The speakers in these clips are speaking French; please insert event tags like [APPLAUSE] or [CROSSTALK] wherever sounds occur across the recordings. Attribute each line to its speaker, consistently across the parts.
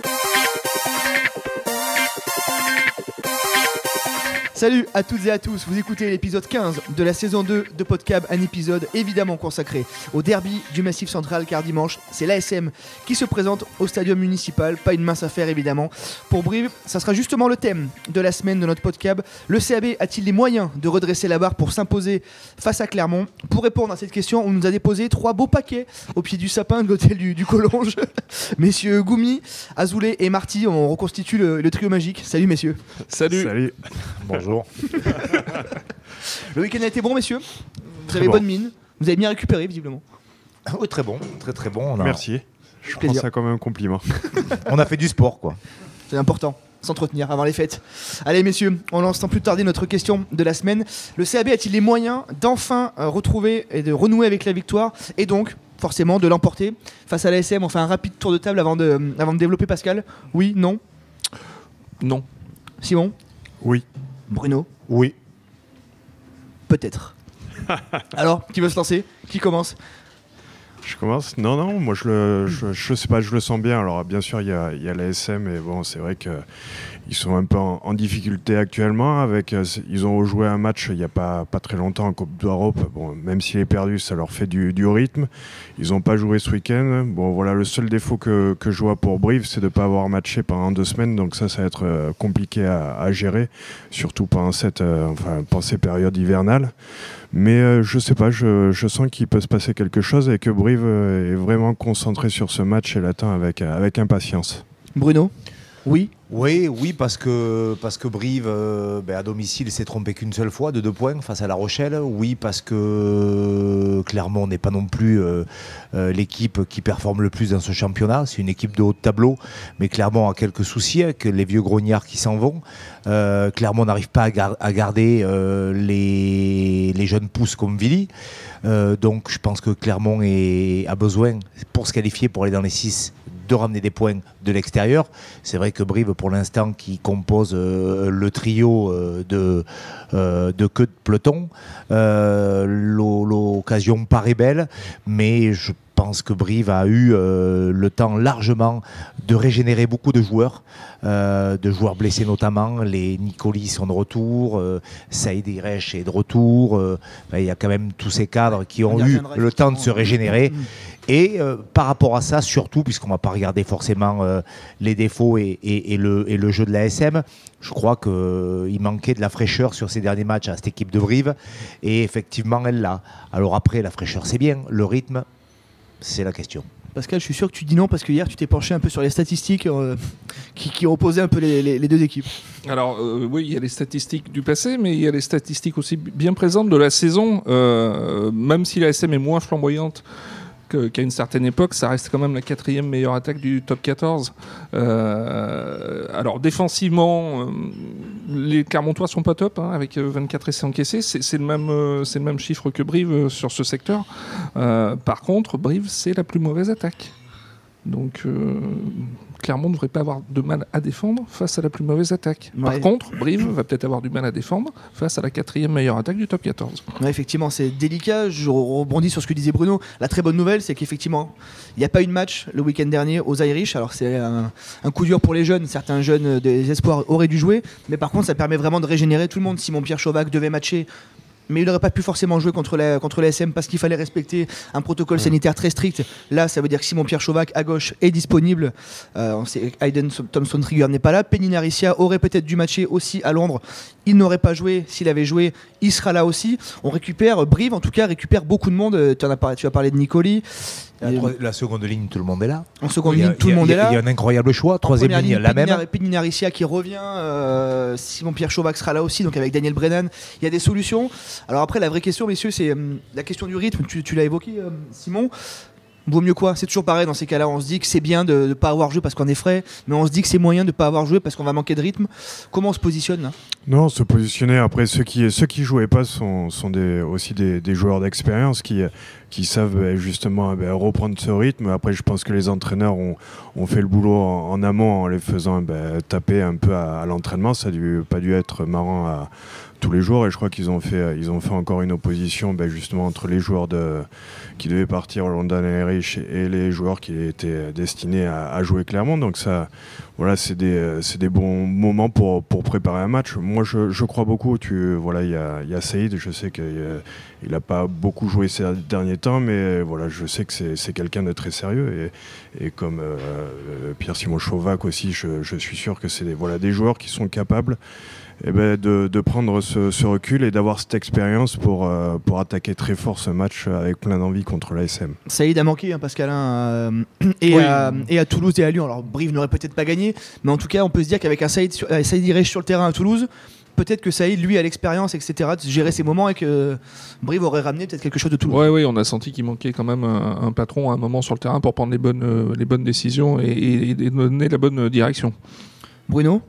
Speaker 1: Thank you. Salut à toutes et à tous, vous écoutez l'épisode 15 de la saison 2 de Podcab, un épisode évidemment consacré au derby du Massif Central car dimanche c'est l'ASM qui se présente au stadium municipal, pas une mince affaire évidemment. Pour Brive, ça sera justement le thème de la semaine de notre Podcab. Le CAB a-t-il les moyens de redresser la barre pour s'imposer face à Clermont? Pour répondre à cette question, on nous a déposé trois beaux paquets au pied du sapin de l'hôtel du, du Collonge. [LAUGHS] messieurs Goumi, Azoulay et Marty, on reconstitue le, le trio magique. Salut messieurs.
Speaker 2: Salut.
Speaker 3: Salut.
Speaker 4: Bonjour. [LAUGHS]
Speaker 1: Le week-end a été bon messieurs Vous
Speaker 4: Très
Speaker 1: avez
Speaker 4: bon.
Speaker 1: bonne mine, vous avez bien récupéré visiblement.
Speaker 4: Oui, très bon, très très bon. On a,
Speaker 3: Merci. Je prends
Speaker 1: Plaisir.
Speaker 3: ça comme un compliment. [LAUGHS]
Speaker 4: on a fait du sport, quoi.
Speaker 1: C'est important, s'entretenir avant les fêtes. Allez messieurs, on lance sans plus tarder notre question de la semaine. Le CAB a-t-il les moyens d'enfin euh, retrouver et de renouer avec la victoire et donc forcément de l'emporter face à l'ASM On fait un rapide tour de table avant de, avant de développer Pascal. Oui, non?
Speaker 2: Non.
Speaker 1: Simon?
Speaker 3: Oui.
Speaker 1: Bruno
Speaker 4: Oui.
Speaker 1: Peut-être. [LAUGHS] Alors, qui veut se lancer? Qui commence?
Speaker 3: Je commence? Non, non, moi je le, je, je sais pas, je le sens bien. Alors bien sûr, il y a, il y a l'ASM, et bon, c'est vrai qu'ils sont un peu en, en difficulté actuellement. Avec, euh, ils ont joué un match il n'y a pas, pas très longtemps en Coupe d'Europe. Bon, même s'il est perdu, ça leur fait du, du rythme. Ils n'ont pas joué ce week-end. Bon, voilà, le seul défaut que, que je vois pour Brive, c'est de ne pas avoir matché pendant deux semaines. Donc ça, ça va être euh, compliqué à, à gérer, surtout pendant, cette, euh, enfin, pendant ces périodes hivernales. Mais euh, je sais pas, je, je sens qu'il peut se passer quelque chose et que Brive est vraiment concentré sur ce match et l'attend avec, avec impatience.
Speaker 1: Bruno? Oui
Speaker 4: Oui, oui, parce que, parce que Brive, euh, ben, à domicile, s'est trompé qu'une seule fois, de deux points face à La Rochelle. Oui, parce que Clermont n'est pas non plus euh, euh, l'équipe qui performe le plus dans ce championnat. C'est une équipe de haut tableau, mais Clermont a quelques soucis avec les vieux grognards qui s'en vont. Euh, Clermont n'arrive pas à, gar- à garder euh, les, jeunes pousses comme Villy. Euh, donc je pense que Clermont a besoin, pour se qualifier, pour aller dans les 6, de ramener des points de l'extérieur. C'est vrai que Brive, pour l'instant, qui compose euh, le trio euh, de, euh, de queue de peloton, euh, l'o- l'occasion paraît belle, mais je pense que Brive a eu euh, le temps largement de régénérer beaucoup de joueurs, euh, de joueurs blessés notamment. Les Nicoli sont de retour, euh, Saïd Iresh est de retour. ben, Il y a quand même tous ces cadres qui ont eu le temps de se régénérer.
Speaker 1: Mm.
Speaker 4: Et euh, par rapport à ça, surtout, puisqu'on ne va pas regarder forcément euh, les défauts et, et- et le, et le jeu de l'ASM, je crois qu'il manquait de la fraîcheur sur ces derniers matchs à cette équipe de Brive. Et effectivement, elle l'a. Alors après, la fraîcheur, c'est bien. Le rythme, c'est la question.
Speaker 1: Pascal, je suis sûr que tu dis non parce que hier tu t'es penché un peu sur les statistiques euh, qui, qui opposaient un peu les, les- les deux équipes.
Speaker 2: Alors euh, oui, il y a les statistiques du passé, mais il y a les statistiques aussi bien présentes de la saison. Euh, même si la SM est moins flamboyante qu'à une certaine époque, ça reste quand même la quatrième meilleure attaque du top 14. Euh, alors défensivement, euh, les Clermontois sont pas top, hein, avec euh, 24 essais encaissés. C'est le même, euh, le même chiffre que Brive euh, sur ce secteur. Euh, par contre, Brive c'est la plus mauvaise attaque. Donc euh, Clermont ne devrait pas avoir de mal à défendre face à la plus mauvaise attaque. Par contre, Brive va peut-être avoir du mal à défendre face à la quatrième meilleure attaque du top 14.
Speaker 1: Ouais, effectivement, c'est délicat. Je rebondis sur ce que disait Bruno. La très bonne nouvelle, c'est qu'effectivement, il n'y a pas eu de match le week-end dernier aux Irish. Alors, c'est un, un coup dur pour les jeunes. Certains jeunes des espoirs auraient dû jouer. Mais par contre, ça permet vraiment de régénérer tout le monde. Simon-Pierre Chauvac devait matcher. Mais il n'aurait pas pu forcément jouer contre la, contre la SM parce qu'il fallait respecter un protocole sanitaire très strict. Là, ça veut dire que Simon-Pierre Chauvac à gauche est disponible. Euh, on sait que Hayden Thompson Trigger n'est pas là. Penny Aricia aurait peut-être dû matcher aussi à Londres. Il n'aurait pas joué. S'il avait joué, il sera là aussi. On récupère, Brive en tout cas, récupère beaucoup de monde. Euh, Tu, en as parlé, tu as parlé de Nicoli.
Speaker 4: La, la seconde ligne, tout le monde est là.
Speaker 1: En seconde ligne, tout le monde est là.
Speaker 4: Il y a un incroyable choix. Troisième ligne, la même.
Speaker 1: Penina- Penina Aricia qui revient, euh, Simon-Pierre Chauvac sera là aussi, donc avec Daniel Brennan. Il y a des solutions. Alors après, la vraie question, messieurs, c'est euh, la question du rythme. Tu, tu l'as évoqué, euh, Simon. Vaut mieux quoi? C'est toujours pareil dans ces cas-là. On se dit que c'est bien de ne pas avoir joué parce qu'on est frais, mais on se dit que c'est moyen de ne pas avoir joué parce qu'on va manquer de rythme. Comment on se positionne là
Speaker 3: Non, se positionner. Après, ceux qui ceux qui jouaient pas sont, sont aussi des, joueurs d'expérience qui savent ben, justement ben, reprendre ce rythme. Après, je pense que les entraîneurs ont, fait le boulot en, amont en les faisant ben, taper un peu à, à l'entraînement. Ça a dû, pas dû être marrant à tous les jours et je crois qu'ils ont fait ils ont fait encore une opposition ben, justement entre les joueurs de qui devaient partir au London Irish et les joueurs qui étaient destinés à, jouer Clermont. Donc ça voilà c'est des, des bons moments pour, pour préparer un match. Moi je, je crois beaucoup tu voilà il y a, y a Saïd je sais qu'il n'a pas beaucoup joué ces derniers temps mais voilà je sais que c'est quelqu'un de très sérieux. Et, et comme Pierre-Simon Chauvac aussi je, je, suis sûr que c'est des, voilà, des joueurs qui sont capables eh ben, de, de, prendre ce, recul et d'avoir cette expérience pour, euh, pour attaquer très fort ce match avec plein d'envie contre l'ASM.
Speaker 1: Saïd a manqué, hein, Pascalin, euh, [CLEARS THROAT] et, à, et, à, Toulouse et à Lyon. Alors Brive n'aurait peut-être pas gagné, mais en tout cas, on peut se dire qu'avec un Saïd, sur, euh, Saïd sur le terrain à Toulouse, peut-être que Saïd, lui, a l'expérience, etc., de gérer ses moments et que Brive aurait ramené peut-être quelque chose de Toulouse.
Speaker 2: Oui, oui, on a senti qu'il manquait quand même un, patron à un moment sur le terrain pour prendre les bonnes, les bonnes décisions et, et donner la bonne direction.
Speaker 1: Bruno?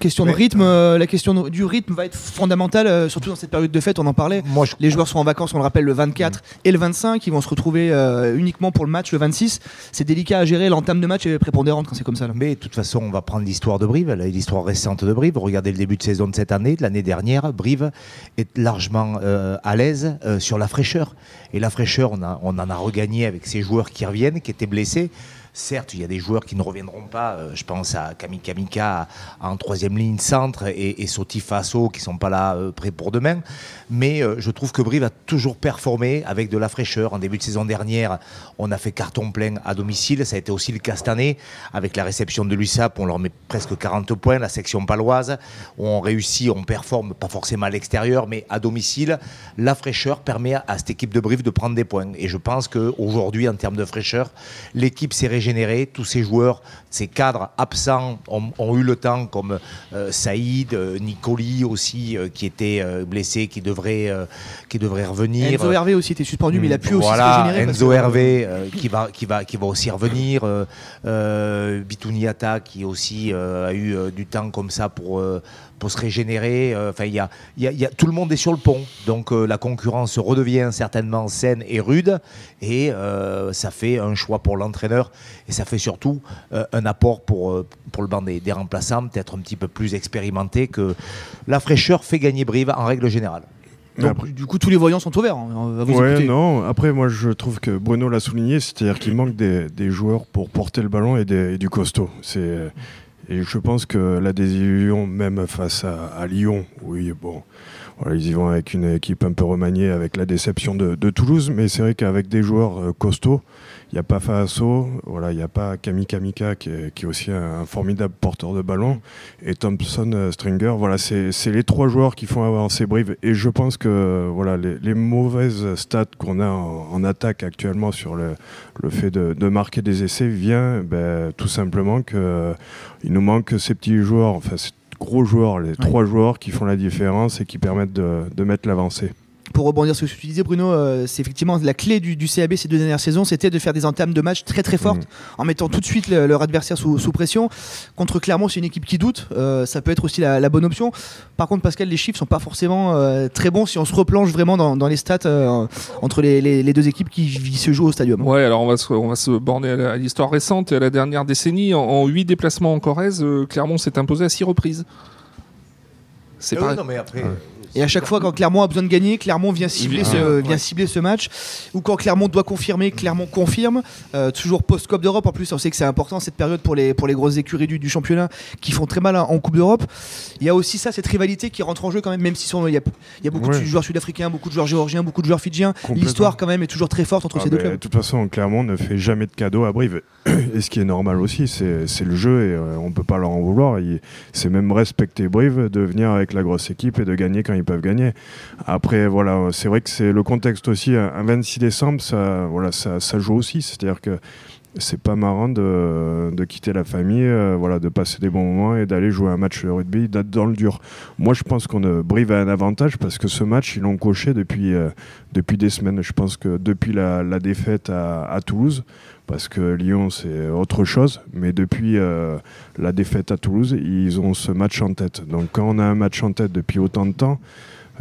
Speaker 1: Question de rythme, euh, la question du rythme va être fondamentale, euh, surtout dans cette période de fête, on en parlait. Les joueurs sont en vacances, on le rappelle, le 24 mm. et le 25, ils vont se retrouver euh, uniquement pour le match le 26. C'est délicat à gérer, l'entame de match est prépondérante quand c'est comme ça.
Speaker 4: Mais de toute façon, on va prendre l'histoire de Brive, l'histoire récente de Brive. Regardez le début de saison de cette année, de l'année dernière, Brive est largement à l'aise sur la fraîcheur. Et la fraîcheur, on, on en a regagné avec ces joueurs qui reviennent, qui étaient blessés. Certes, il y a des joueurs qui ne reviendront pas. Euh, je pense à Kamika en troisième ligne centre et, et Faso qui sont pas là euh, prêts pour demain. Mais euh, je trouve que Brive a toujours performé avec de la fraîcheur. En début de saison dernière, on a fait carton plein à domicile. Ça a été aussi le cas cette année avec la réception de l'USAP. On leur met presque 40 points. La section paloise, on réussit, on performe pas forcément à l'extérieur, mais à domicile. La fraîcheur permet à cette équipe de Brive de prendre des points. Et je pense qu'aujourd'hui, en termes de fraîcheur, l'équipe s'est Tous ces joueurs, ces cadres absents ont, eu le temps, comme euh, Saïd, euh, Nicoli aussi, euh, qui était blessé, qui devrait, qui devrait revenir.
Speaker 1: Enzo Hervé aussi était suspendu, mais il a pu
Speaker 4: aussi
Speaker 1: se régénérer.
Speaker 4: Enzo Hervé qui, va, qui, va, qui va aussi revenir. Bitouniata qui aussi a eu du temps comme ça pour pour se régénérer. Euh, enfin, il y a, y, a, tout le monde est sur le pont, donc euh, la concurrence redevient certainement saine et rude, et euh, ça fait un choix pour l'entraîneur, et ça fait surtout un apport pour, pour le banc des, remplaçants, peut-être un petit peu plus expérimenté que la fraîcheur fait gagner Brive en règle générale.
Speaker 1: Donc, du coup, tous les voyants sont ouverts. Hein,
Speaker 3: ouais, non. Après, moi, je trouve que Bruno l'a souligné, c'est-à-dire qu'il manque des, des, joueurs pour porter le ballon et, des, et du costaud. C'est et je pense que la désillusion, même face à, Lyon, oui, bon, ils y vont avec une équipe un peu remaniée, avec la déception de, Toulouse, mais c'est vrai qu'avec des joueurs euh, costauds, il n'y a pas Faso, voilà, il n'y a pas Kami Kamika qui est, aussi un, formidable porteur de ballon et Thompson euh, Stringer. Voilà, c'est les trois joueurs qui font avancer Brive et je pense que voilà les, mauvaises stats qu'on a en, attaque actuellement sur le, fait de, marquer des essais vient ben, tout simplement que il nous manque ces petits joueurs, gros joueurs, les trois joueurs qui font la différence et qui permettent de, de mettre l'avancée
Speaker 1: pour rebondir sur ce que tu disais, Bruno, euh, c'est effectivement la clé du, CAB ces deux dernières saisons, c'était de faire des entames de match très très fortes, mm. en mettant tout de suite leur adversaire sous, pression. Contre Clermont, c'est une équipe qui doute, euh, ça peut être aussi la, bonne option. Par contre, Pascal, les chiffres sont pas forcément euh, très bons si on se replonge vraiment dans, les stats entre les, deux équipes qui, se jouent au stadium.
Speaker 2: Ouais, alors on va se, on va se borner à l'histoire récente et à la dernière décennie. En, huit déplacements en Corrèze, Clermont s'est imposé à six reprises.
Speaker 4: C'est pas. non, mais après.
Speaker 1: Et à chaque fois, quand Clermont a besoin de gagner, Clermont vient cibler, ce, vient cibler ce match. Ou quand Clermont doit confirmer, Clermont confirme. Euh, toujours post-Coupe d'Europe, en plus, on sait que c'est important cette période pour les, pour les grosses écuries du, championnat qui font très mal en Coupe d'Europe. Il y a aussi ça, cette rivalité qui rentre en jeu quand même, même si il y, a, y a beaucoup de joueurs sud-africains, beaucoup de joueurs géorgiens, beaucoup de joueurs fidjiens. L'histoire quand même est toujours très forte entre ah, ces deux clubs.
Speaker 3: De toute façon, Clermont ne fait jamais de cadeaux à Brive. [CLEARS THROAT] Et ce qui est normal aussi, c'est le jeu et euh, on ne peut pas leur en vouloir. C'est même respecter Brive de venir avec la grosse équipe et de gagner quand ils peuvent gagner. Après, voilà, c'est vrai que c'est le contexte aussi. Un 26 décembre, ça, voilà, ça, joue aussi. C'est-à-dire que c'est pas marrant de, quitter la famille, euh, voilà, de passer des bons moments et d'aller jouer un match de rugby dans le dur. Moi, je pense qu'on Brive a un avantage parce que ce match, ils l'ont coché depuis, euh, depuis des semaines. Je pense que depuis la, défaite à, à, Toulouse, parce que Lyon, c'est autre chose, mais depuis euh, la défaite à Toulouse, ils ont ce match en tête. Donc, quand on a un match en tête depuis autant de temps,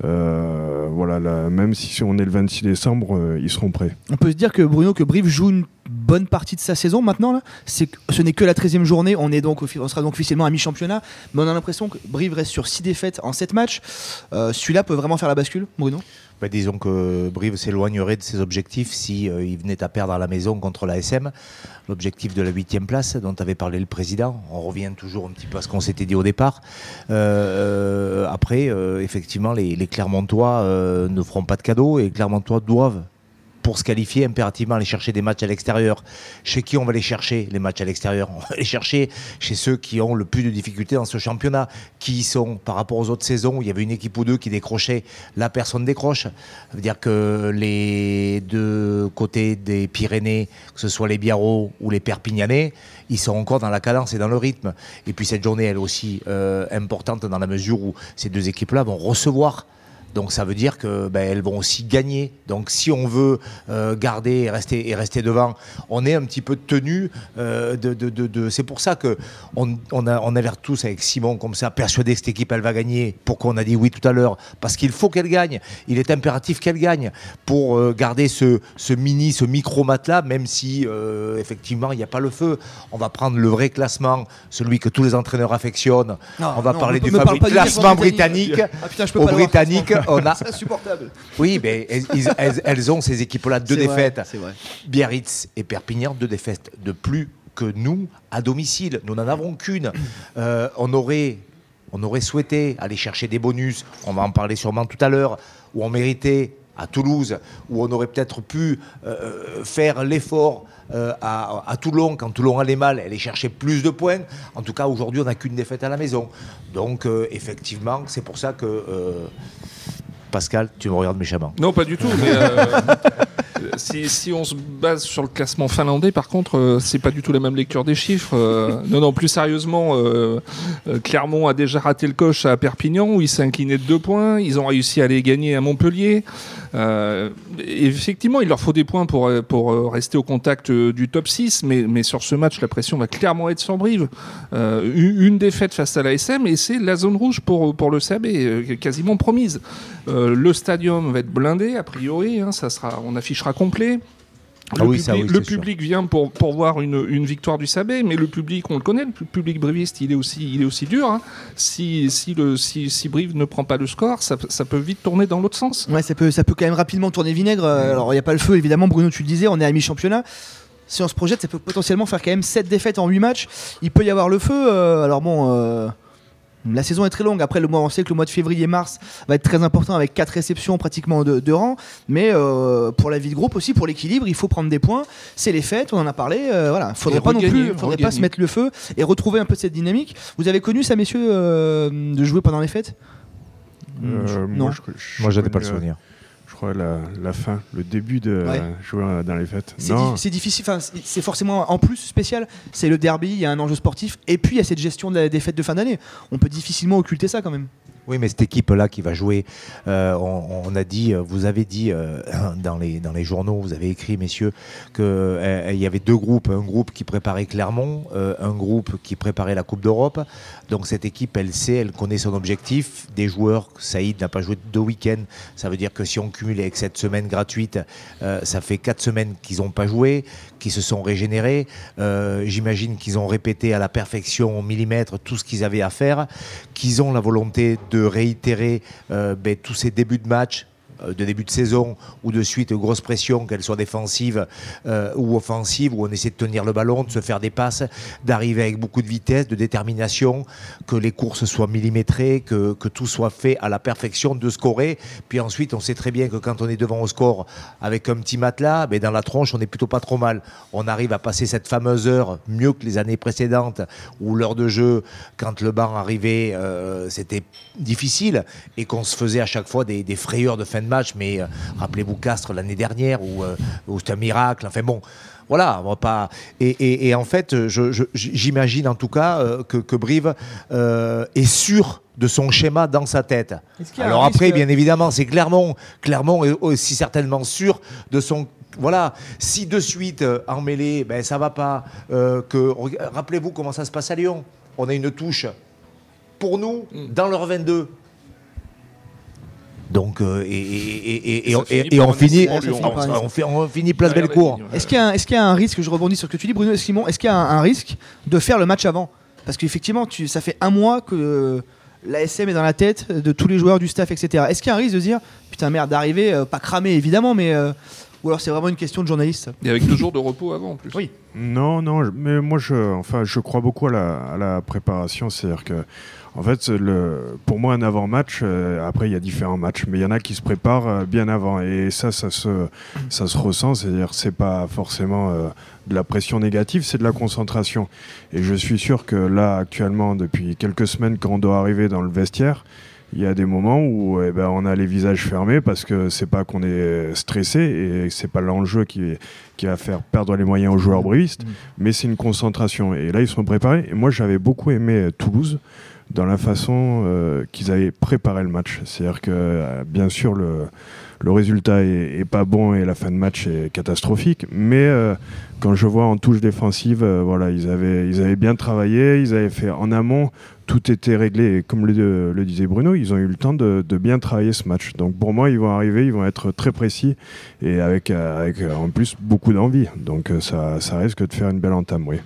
Speaker 3: euh, voilà, même si on est le 26 décembre, euh, ils seront prêts.
Speaker 1: On peut se dire que Bruno, que Brive joue bonne partie de sa saison maintenant. Là? Ce n'est que la 13e journée, on, est donc, on sera donc officiellement à mi-championnat, mais on a l'impression que Brive reste sur 6 défaites en 7 matchs. Celui-là peut vraiment faire la bascule, Bruno?
Speaker 4: Bah, disons que Brive s'éloignerait de ses objectifs si euh, venait à perdre à la maison contre la SM. L'objectif de la huitième place dont avait parlé le président. On revient toujours un petit peu à ce qu'on s'était dit au départ. Euh, après, effectivement, les, les Clermontois ne feront pas de cadeaux et les Clermontois doivent pour se qualifier, impérativement aller chercher des matchs à l'extérieur. Chez qui on va les chercher, les matchs à l'extérieur? On va les chercher chez ceux qui ont le plus de difficultés dans ce championnat, qui sont par rapport aux autres saisons où il y avait une équipe ou deux qui décrochait, la personne décroche. Ça veut dire que les deux côtés des Pyrénées, que ce soit les Biarros ou les Perpignanais, ils sont encore dans la cadence et dans le rythme. Et puis cette journée, elle est aussi euh, importante dans la mesure où ces deux équipes-là vont recevoir donc ça veut dire que ben, elles vont aussi gagner. Donc si on veut euh, garder et rester, et rester devant, on est un petit peu tenu. Euh, de, de, de, C'est pour ça que on, on, a, on a l'air tous avec Simon comme ça, persuadé que cette équipe elle va gagner. Pourquoi on a dit oui tout à l'heure? Parce qu'il faut qu'elle gagne. Il est impératif qu'elle gagne pour euh, garder ce, ce, mini, ce micro matelas, même si effectivement il n'y a pas le feu. On va prendre le vrai classement, celui que tous les entraîneurs affectionnent. on va parler du fameux classement britannique. Ah, putain, je peux pas britannique [LAUGHS] on a.
Speaker 1: insupportable.
Speaker 4: Oui, mais elles, ont ces équipes-là deux défaites. Biarritz et Perpignan, deux défaites de plus que nous à domicile. Nous n'en avons qu'une. Euh, on aurait on aurait souhaité aller chercher des bonus, on va en parler sûrement tout à l'heure, où on méritait à Toulouse, où on aurait peut-être pu euh, faire l'effort euh, à, Toulon, quand Toulon allait mal, aller chercher plus de points. En tout cas, aujourd'hui, on n'a qu'une défaite à la maison. Donc, effectivement, c'est pour ça que Pascal, tu me regardes méchamment.
Speaker 2: Non, pas du tout. Mais euh, [LAUGHS] si, on se base sur le classement finlandais, par contre, euh, c'est pas du tout la même lecture des chiffres. Euh, non, non, plus sérieusement, Clermont a déjà raté le coche à Perpignan où il s'est de deux points. Ils ont réussi à aller gagner à Montpellier. effectivement, il leur faut des points pour, pour rester au contact du top 6, mais, mais sur ce match, la pression va clairement être sans brive. une défaite face à l'ASM et c'est la zone rouge pour, pour le SAB, quasiment promise. Euh, le stadium va être blindé, a priori. Hein, ça sera, on affichera complet.
Speaker 4: Ah
Speaker 2: le, public, vient pour, pour voir une, victoire du Sabé, mais le public, on le connaît, le public briviste, il est aussi, il est aussi dur. Hein. Si, si, le, si, si, Brive ne prend pas le score, ça, ça, peut vite tourner dans l'autre sens.
Speaker 1: Ouais, ça peut, ça peut quand même rapidement tourner vinaigre. Alors, il n'y a pas le feu, évidemment, Bruno, tu le disais, on est à mi-championnat. Si on se projette, ça peut potentiellement faire quand même 7 défaites en 8 matchs. Il peut y avoir le feu. Euh, alors, bon. Euh, la saison est très longue. Après, le mois, on sait que le mois de février-mars va être très important avec quatre réceptions pratiquement de, rang. Mais euh, pour la vie de groupe aussi, pour l'équilibre, il faut prendre des points. C'est les fêtes, on en a parlé. Euh, voilà, faudrait pas non plus, faudrait pas se mettre le feu et retrouver un peu cette dynamique. Vous avez connu ça, messieurs, euh, de jouer pendant les fêtes?
Speaker 3: Non, moi,
Speaker 4: je, pas le souvenir
Speaker 3: la, fin, le début de jouer dans les fêtes.
Speaker 1: C'est difficile, c'est forcément en plus spécial. C'est le derby, il y a un enjeu sportif, et puis il y a cette gestion des fêtes de fin d'année. On peut difficilement occulter ça quand même.
Speaker 4: Oui, mais cette équipe-là qui va jouer, euh, on, a dit, euh, vous avez dit euh, [CLEARS THROAT] dans, les, dans les journaux, vous avez écrit, messieurs, qu'il y avait deux groupes. Un groupe qui préparait Clermont, un groupe qui préparait la Coupe d'Europe. Donc cette équipe, elle sait, elle connaît son objectif. Des joueurs, Saïd n'a pas joué deux week-ends. Ça veut dire que si on cumule avec cette semaine gratuite, ça fait quatre semaines qu'ils n'ont pas joué, qu'ils se sont régénérés. J'imagine qu'ils ont répété à la perfection, au millimètre, tout ce qu'ils avaient à faire, qu'ils ont la volonté de réitérer euh, ben, tous ces débuts de match de début de saison ou de suite grosse pression, qu'elle soit défensive euh, ou offensive, où on essaie de tenir le ballon, de se faire des passes, d'arriver avec beaucoup de vitesse, de détermination, que les courses soient millimétrées, que, tout soit fait à la perfection, de scorer. Puis ensuite, on sait très bien que quand on est devant au score avec un petit matelas, mais ben, dans la tronche, on n'est plutôt pas trop mal. On arrive à passer cette fameuse heure mieux que les années précédentes, où l'heure de jeu, quand le banc arrivait, euh, c'était difficile et qu'on se faisait à chaque fois des, des frayeurs de fin de match, mais euh, rappelez-vous Castres l'année dernière où, euh, c'était un miracle. Enfin bon, voilà, on va pas. Et, en fait, j'imagine en tout cas euh, que, Brive est sûr de son schéma dans sa tête. Alors après, bien évidemment, c'est Clermont. Clermont est aussi certainement sûr de son voilà, si de suite en mêlée, ben ça va pas. que rappelez-vous comment ça se passe à Lyon. On a une touche pour nous mm. dans leur 22 Donc, euh, et, on finit, on, finit place Bellecour.
Speaker 1: Est-ce qu'il y, a un- est-ce qu'il y a un risque, je rebondis sur ce que tu dis Bruno et Simon, est-ce qu'il y a un, un risque de faire le match avant? Parce qu'effectivement, tu- ça fait un mois que l'ASM est dans la tête de tous les joueurs, du staff, etc. Est-ce qu'il y a un risque de se dire, putain merde, d'arriver, euh, pas cramé évidemment, mais... euh, ou alors c'est vraiment une question de journaliste?
Speaker 2: Et avec deux jours de repos avant en plus.
Speaker 1: Oui.
Speaker 3: Non, non, mais moi, je, enfin, je crois beaucoup à la, à la préparation. C'est-à-dire que, en fait, le, pour moi, un avant-match, euh, après, il y a différents matchs, mais il y en a qui se préparent euh, bien avant. Et ça, ça se, ça se ressent. C'est-à-dire, c'est pas forcément euh, de la pression négative, c'est de la concentration. Et je suis sûr que là, actuellement, depuis quelques semaines, quand on doit arriver dans le vestiaire, il y a des moments où eh ben, on a les visages fermés parce que c'est pas qu'on est stressé et c'est pas l'enjeu qui, qui va faire perdre les moyens aux joueurs brivistes, mais c'est une concentration. Et là, ils sont préparés. Et moi, j'avais beaucoup aimé Toulouse dans la façon euh, qu'ils avaient préparé le match. C'est-à-dire que, euh, bien sûr, le, le résultat est, pas bon et la fin de match est catastrophique, mais euh, quand je vois en touche défensive, voilà, ils avaient, ils avaient bien travaillé, ils avaient fait en amont, tout était réglé. Et comme le, disait Bruno, ils ont eu le temps de, bien travailler ce match. Donc pour moi, ils vont arriver, ils vont être très précis et avec, avec en plus beaucoup d'envie. Donc ça, ça risque de faire une belle entame, oui.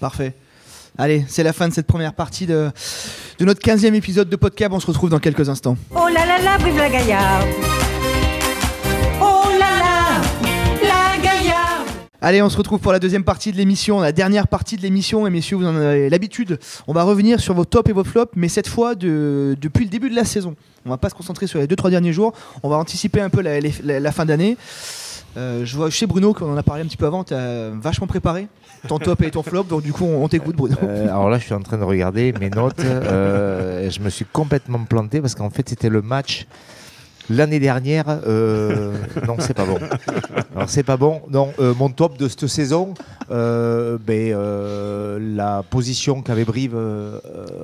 Speaker 1: Parfait. Allez, c'est la fin de cette première partie de, de notre 15e épisode de podcast. On se retrouve dans quelques instants.
Speaker 5: Oh là là là, vive la gaillarde Oh là là, la gaillarde
Speaker 1: Allez, on se retrouve pour la deuxième partie de l'émission, la dernière partie de l'émission. Et messieurs, vous en avez l'habitude. On va revenir sur vos tops et vos flops, mais cette fois de- depuis le début de la saison. On va pas se concentrer sur les deux trois derniers jours. On va anticiper un peu la, les- la- la fin d'année. Euh, je vois chez Bruno, qu'on en a parlé un petit peu avant, tu as vachement préparé ton top et ton flop. Donc du coup, on, t'écoute, Bruno.
Speaker 4: Euh, alors là, je suis en train de regarder mes notes. euh, je me suis complètement planté parce qu'en fait, c'était le match l'année dernière. non, c'est pas bon. Alors, c'est pas bon. Non, mon top de cette saison, ben, la position qu'avait Brive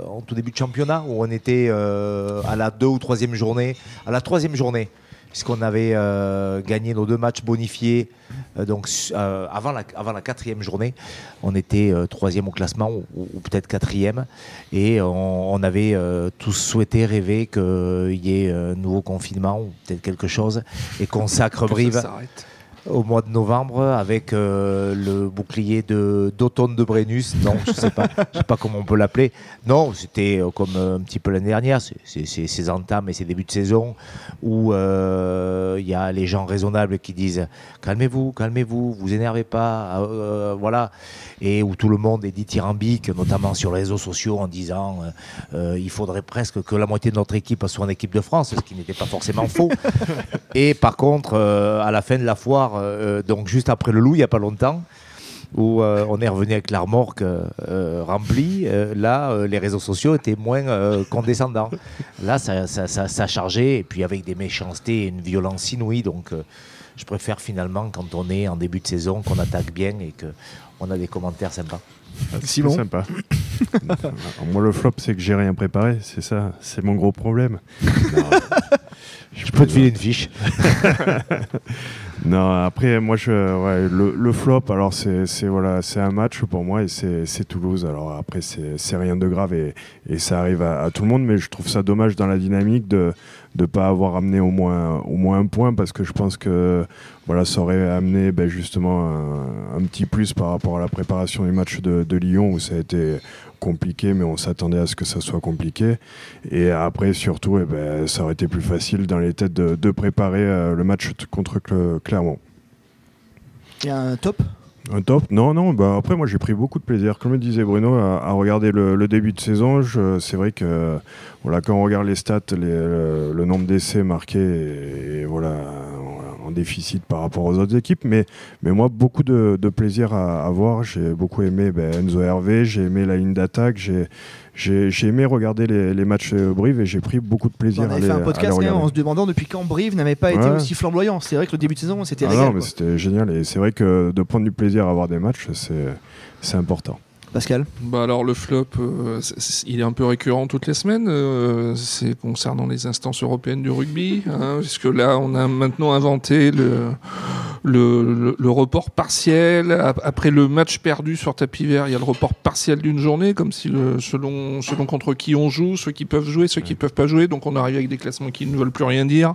Speaker 4: en tout début de championnat, où on était à la deux ou troisième journée, à la troisième journée. Puisqu'on avait euh, gagné nos deux matchs bonifiés euh, donc, euh, avant, la, avant la quatrième journée, on était troisième au classement ou, ou peut-être quatrième. Et on, on avait tous souhaité, rêvé qu'il y ait un nouveau confinement ou peut-être quelque chose et qu'on sacre Brive. Au mois de novembre avec euh, le bouclier de d'automne de Brennus. Non, je sais pas, je sais pas comment on peut l'appeler. Non, c'était euh, comme euh, un petit peu l'année dernière, ces entames et ces débuts de saison où euh, il y a les gens raisonnables qui disent calmez-vous, calmez-vous, vous énervez pas, euh, voilà, et où tout le monde est dithyrambique, notamment sur les réseaux sociaux en disant il faudrait presque que la moitié de notre équipe soit en équipe de France, ce qui n'était pas forcément faux. [LAUGHS] Et par contre, à la fin de la foire, euh, donc juste après le loup, il n'y a pas longtemps, où euh, on est revenu avec la remorque euh, remplie, euh, là, euh, les réseaux sociaux étaient moins euh, condescendants. Là, ça, ça, ça, chargeait, et puis avec des méchancetés et une violence inouïe. Donc, euh, je préfère finalement, quand on est en début de saison, qu'on attaque bien et qu'on a des commentaires sympas.
Speaker 3: C'est
Speaker 1: Simon
Speaker 3: sympa. Moi, le flop, c'est que j'ai rien préparé. C'est ça, c'est mon gros problème. Non, [LAUGHS]
Speaker 4: Je peux te filer une fiche. [LAUGHS]
Speaker 3: Non, après, moi, je, ouais, le, le flop, alors c'est voilà, c'est un match pour moi et c'est Toulouse. Alors après, c'est c'est rien de grave et, et ça arrive à, à tout le monde, mais je trouve ça dommage dans la dynamique de ne pas avoir amené au moins, au moins un point parce que je pense que voilà, ça aurait amené ben, justement un, petit plus par rapport à la préparation du match de, de Lyon où ça a été compliqué, mais on s'attendait à ce que ça soit compliqué. Et après, surtout, eh ben, ça aurait été plus facile dans les têtes de, de préparer euh, le match contre Cle- Clermont.
Speaker 1: Il y a un top?
Speaker 3: Un top Non, non. Bah après, moi, j'ai pris beaucoup de plaisir, comme le disait Bruno, à, regarder le, début de saison. C'est vrai que voilà, quand on regarde les stats, le, nombre d'essais marqués est, est, voilà, en, déficit par rapport aux autres équipes. Mais, mais moi, beaucoup de, plaisir à, à voir. J'ai beaucoup aimé ben, Enzo Hervé, j'ai aimé la ligne d'attaque, j'ai j'ai aimé regarder les, les matchs euh, Brive et j'ai pris beaucoup de plaisir
Speaker 1: On
Speaker 3: à
Speaker 1: avait
Speaker 3: les,
Speaker 1: fait un podcast quand même,
Speaker 3: regarder.
Speaker 1: en se demandant depuis quand Brive n'avait pas été aussi flamboyant. C'est vrai que le début de saison, c'était
Speaker 3: Ah
Speaker 1: régal.
Speaker 3: non, mais c'était génial. Et c'est vrai que de prendre du plaisir à voir des matchs, c'est important.
Speaker 1: Pascal
Speaker 2: Bah alors le flop, euh, il est un peu récurrent toutes les semaines. euh, c'est concernant les instances européennes du rugby, hein, puisque là on a maintenant inventé le le, le- le report partiel. Ap- Après le match perdu sur tapis vert, il y a le report partiel d'une journée, comme si le, selon, selon contre qui on joue, ceux qui peuvent jouer, ceux qui peuvent pas jouer. Donc on arrive avec des classements qui ne veulent plus rien dire.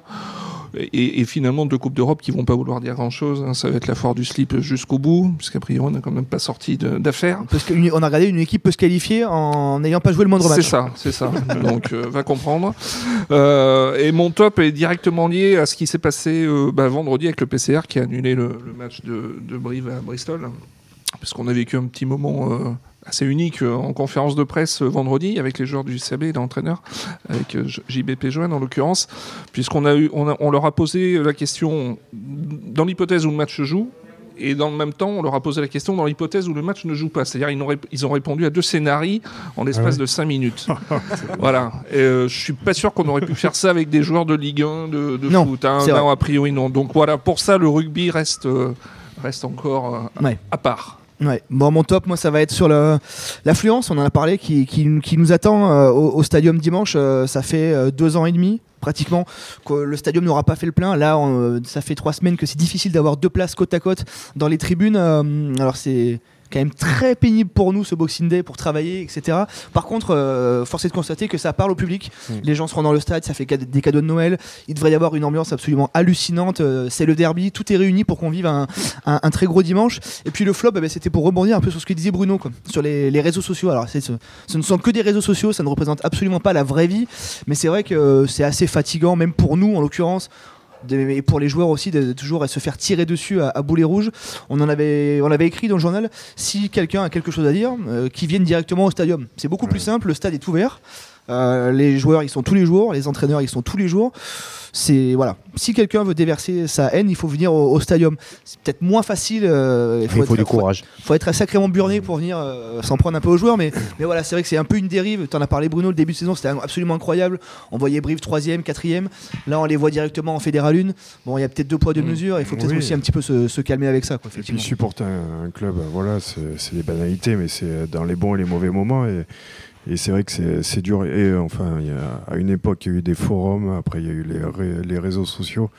Speaker 2: Et, et finalement, deux Coupes d'Europe qui vont pas vouloir dire grand-chose. hein. Ça va être la foire du slip jusqu'au bout, puisqu'a priori, on n'a quand même pas sorti d'affaires.
Speaker 1: Parce qu'on a regardé une équipe peut se qualifier en n'ayant pas joué le moindre
Speaker 2: C'est
Speaker 1: match.
Speaker 2: ça, c'est ça. [LAUGHS] Donc, euh, va comprendre. Euh, et mon top est directement lié à ce qui s'est passé euh, bah, vendredi avec le PCR qui a annulé le, le match de, de Brive à Bristol. Parce qu'on a vécu un petit moment assez unique euh, en conférence de presse euh, vendredi avec les joueurs du CAB et l'entraîneur, avec euh, JBP Joanne en l'occurrence, puisqu'on a eu, on, a- on leur a posé la question dans l'hypothèse où le match se joue. Et dans le même temps, on leur a posé la question dans l'hypothèse où le match ne joue pas. C'est-à-dire, ils, ils ont répondu à deux scénarios en l'espace
Speaker 3: Ah ouais
Speaker 2: de 5 minutes. [LAUGHS] voilà. Et, euh, je suis pas sûr qu'on aurait pu faire ça avec des joueurs de Ligue 1, de, de
Speaker 1: Non,
Speaker 2: foot. hein. Non, a priori, non. Donc voilà, pour ça, le rugby reste, euh, reste encore euh,
Speaker 1: Ouais.
Speaker 2: à part.
Speaker 1: Ouais. Bon, mon top, moi, ça va être sur l'affluence. On en a parlé, qui, nous attend euh, au, au stadium dimanche. Euh, ça fait euh, deux ans et demi, pratiquement, que le stadium n'aura pas fait le plein. Là, ça fait trois semaines que c'est difficile d'avoir deux places côte à côte dans les tribunes. Alors, c'est quand même très pénible pour nous ce Boxing Day pour travailler etc par contre euh, force est de constater que ça parle au public
Speaker 3: Mm.
Speaker 1: les gens se rendent dans le stade ça fait des cadeaux de Noël il devrait y avoir une ambiance absolument hallucinante Euh, c'est le derby tout est réuni pour qu'on vive un, un- un très gros dimanche et puis le flop, eh ben, c'était pour rebondir un peu sur ce que disait Bruno, quoi, sur les, les réseaux sociaux. Alors, ce ne sont que des réseaux sociaux, ça ne représente absolument pas la vraie vie, mais c'est vrai que euh, c'est assez fatigant, même pour nous en l'occurrence. Et pour les joueurs aussi, de, de toujours se faire tirer dessus à, à boulet rouge. On en avait, on avait écrit dans le journal si quelqu'un a quelque chose à dire, euh, qu'il vienne directement au stadium. C'est beaucoup plus simple, le stade est ouvert. Euh, les joueurs, ils sont tous les jours, les entraîneurs, ils sont tous les jours. C'est voilà. Si quelqu'un veut déverser sa haine, il faut venir au, au stadium. C'est peut-être moins facile. euh,
Speaker 4: Il faut
Speaker 1: être-
Speaker 4: du courage.
Speaker 1: faut être sacrément burné pour venir euh, s'en prendre un peu aux joueurs. Mais, mais voilà, c'est vrai que c'est un peu une dérive. Tu en as parlé, Bruno, le début de saison, c'était absolument incroyable. On voyait Brive 3ème, 4ème. Là, on les voit directement en Fédéral 1. Bon, il y a peut-être deux poids, deux
Speaker 2: Mm.
Speaker 1: mesures. Il faut peut-être
Speaker 3: Oui.
Speaker 1: aussi un petit peu se, se calmer avec ça. Quoi,
Speaker 3: Et puis supporter un, un club, voilà, c'est c'est des banalités, mais c'est dans les bons et les mauvais moments. Et, et c'est vrai que c'est dur. Et euh, enfin, à une époque, il y a eu des forums, après, il y a eu les réseaux sociaux.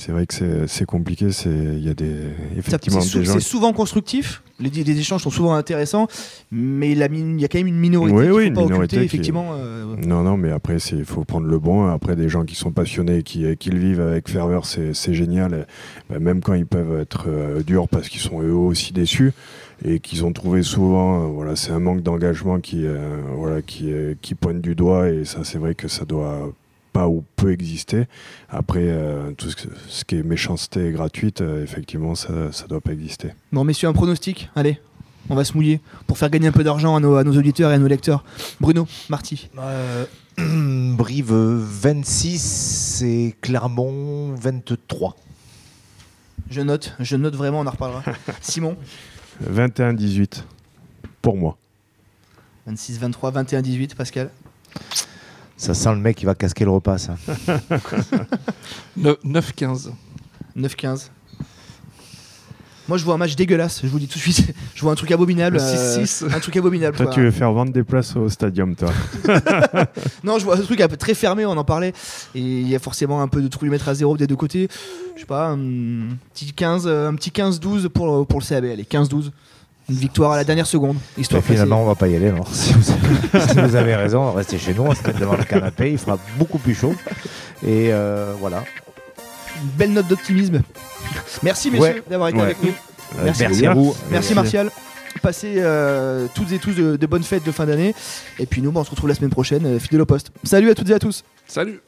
Speaker 3: C'est vrai que c'est- compliqué. Il y a des, effectivement
Speaker 1: C'est
Speaker 3: gens
Speaker 1: souvent constructif. Les, les échanges sont souvent intéressants. Mais il y a quand même une minorité
Speaker 3: Oui, oui,
Speaker 1: faut
Speaker 3: une
Speaker 1: pas
Speaker 3: minorité
Speaker 1: occulter,
Speaker 3: qui-
Speaker 1: effectivement. euh,
Speaker 3: Non, non, mais après, il faut prendre le bon. Après, des gens qui sont passionnés et qui, qui le vivent avec ferveur, c'est génial. Bah, même quand ils peuvent être euh, durs parce qu'ils sont eux aussi déçus et qu'ils ont trouvé souvent, euh, voilà, c'est un manque d'engagement qui, voilà, qui, qui pointe du doigt. Et ça, c'est vrai que ça doit pas ou peu exister. Après, euh, tout ce, qui est méchanceté gratuite, euh, effectivement, ça ne doit pas exister.
Speaker 1: Bon, messieurs, un pronostic. Allez, on va se mouiller pour faire gagner un peu d'argent à nos, à nos auditeurs et à nos lecteurs. Bruno, Marty.
Speaker 4: Euh, [CLEARS THROAT] Brive 26 et Clermont 23.
Speaker 1: Je note, je note vraiment, on en reparlera. [LAUGHS] Simon
Speaker 3: 21-18 pour moi.
Speaker 1: 26, 23, 21, 18, Pascal.
Speaker 4: Ça sent le mec qui va casquer le repas, ça.
Speaker 2: 9-15.
Speaker 1: 9, 15. Moi, je vois un match dégueulasse, je vous dis tout de suite. [LAUGHS] Je vois un truc abominable.
Speaker 2: Le
Speaker 1: euh,
Speaker 2: 6-6.
Speaker 1: un truc abominable.
Speaker 3: Toi,
Speaker 1: quoi.
Speaker 3: tu veux faire vendre des places au stadium, toi [LAUGHS]
Speaker 1: Non, je vois un truc un peu très fermé, on en parlait. Et il y a forcément un peu de trou lui mettre à zéro des deux côtés. Je sais pas, un petit 15, euh, un petit 15-12 pour, pour le CAB. Allez, 15-12. Une victoire à la dernière seconde. Histoire
Speaker 4: finalement, on va pas y aller. Alors. [LAUGHS] Si, vous avez, si vous avez raison, restez chez nous, on se met devant le canapé, il fera beaucoup plus chaud. Et euh, voilà.
Speaker 1: Une belle note d'optimisme. Merci, messieurs,
Speaker 4: Ouais.
Speaker 1: d'avoir été
Speaker 3: Ouais.
Speaker 1: avec nous. Merci,
Speaker 4: Merci à vous.
Speaker 1: Merci Martial. Passez euh, toutes et tous de, de bonnes fêtes de fin d'année. Et puis nous, bah, on se retrouve la semaine prochaine, euh, fidèle au poste. Salut à toutes et à tous.
Speaker 2: Salut